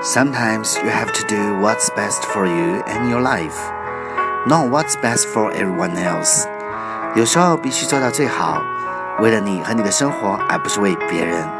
Sometimes you have to do what's best for you and your life, not what's best for everyone else. 有时候必须做到最好，为了你和你的生活，而不是为别人。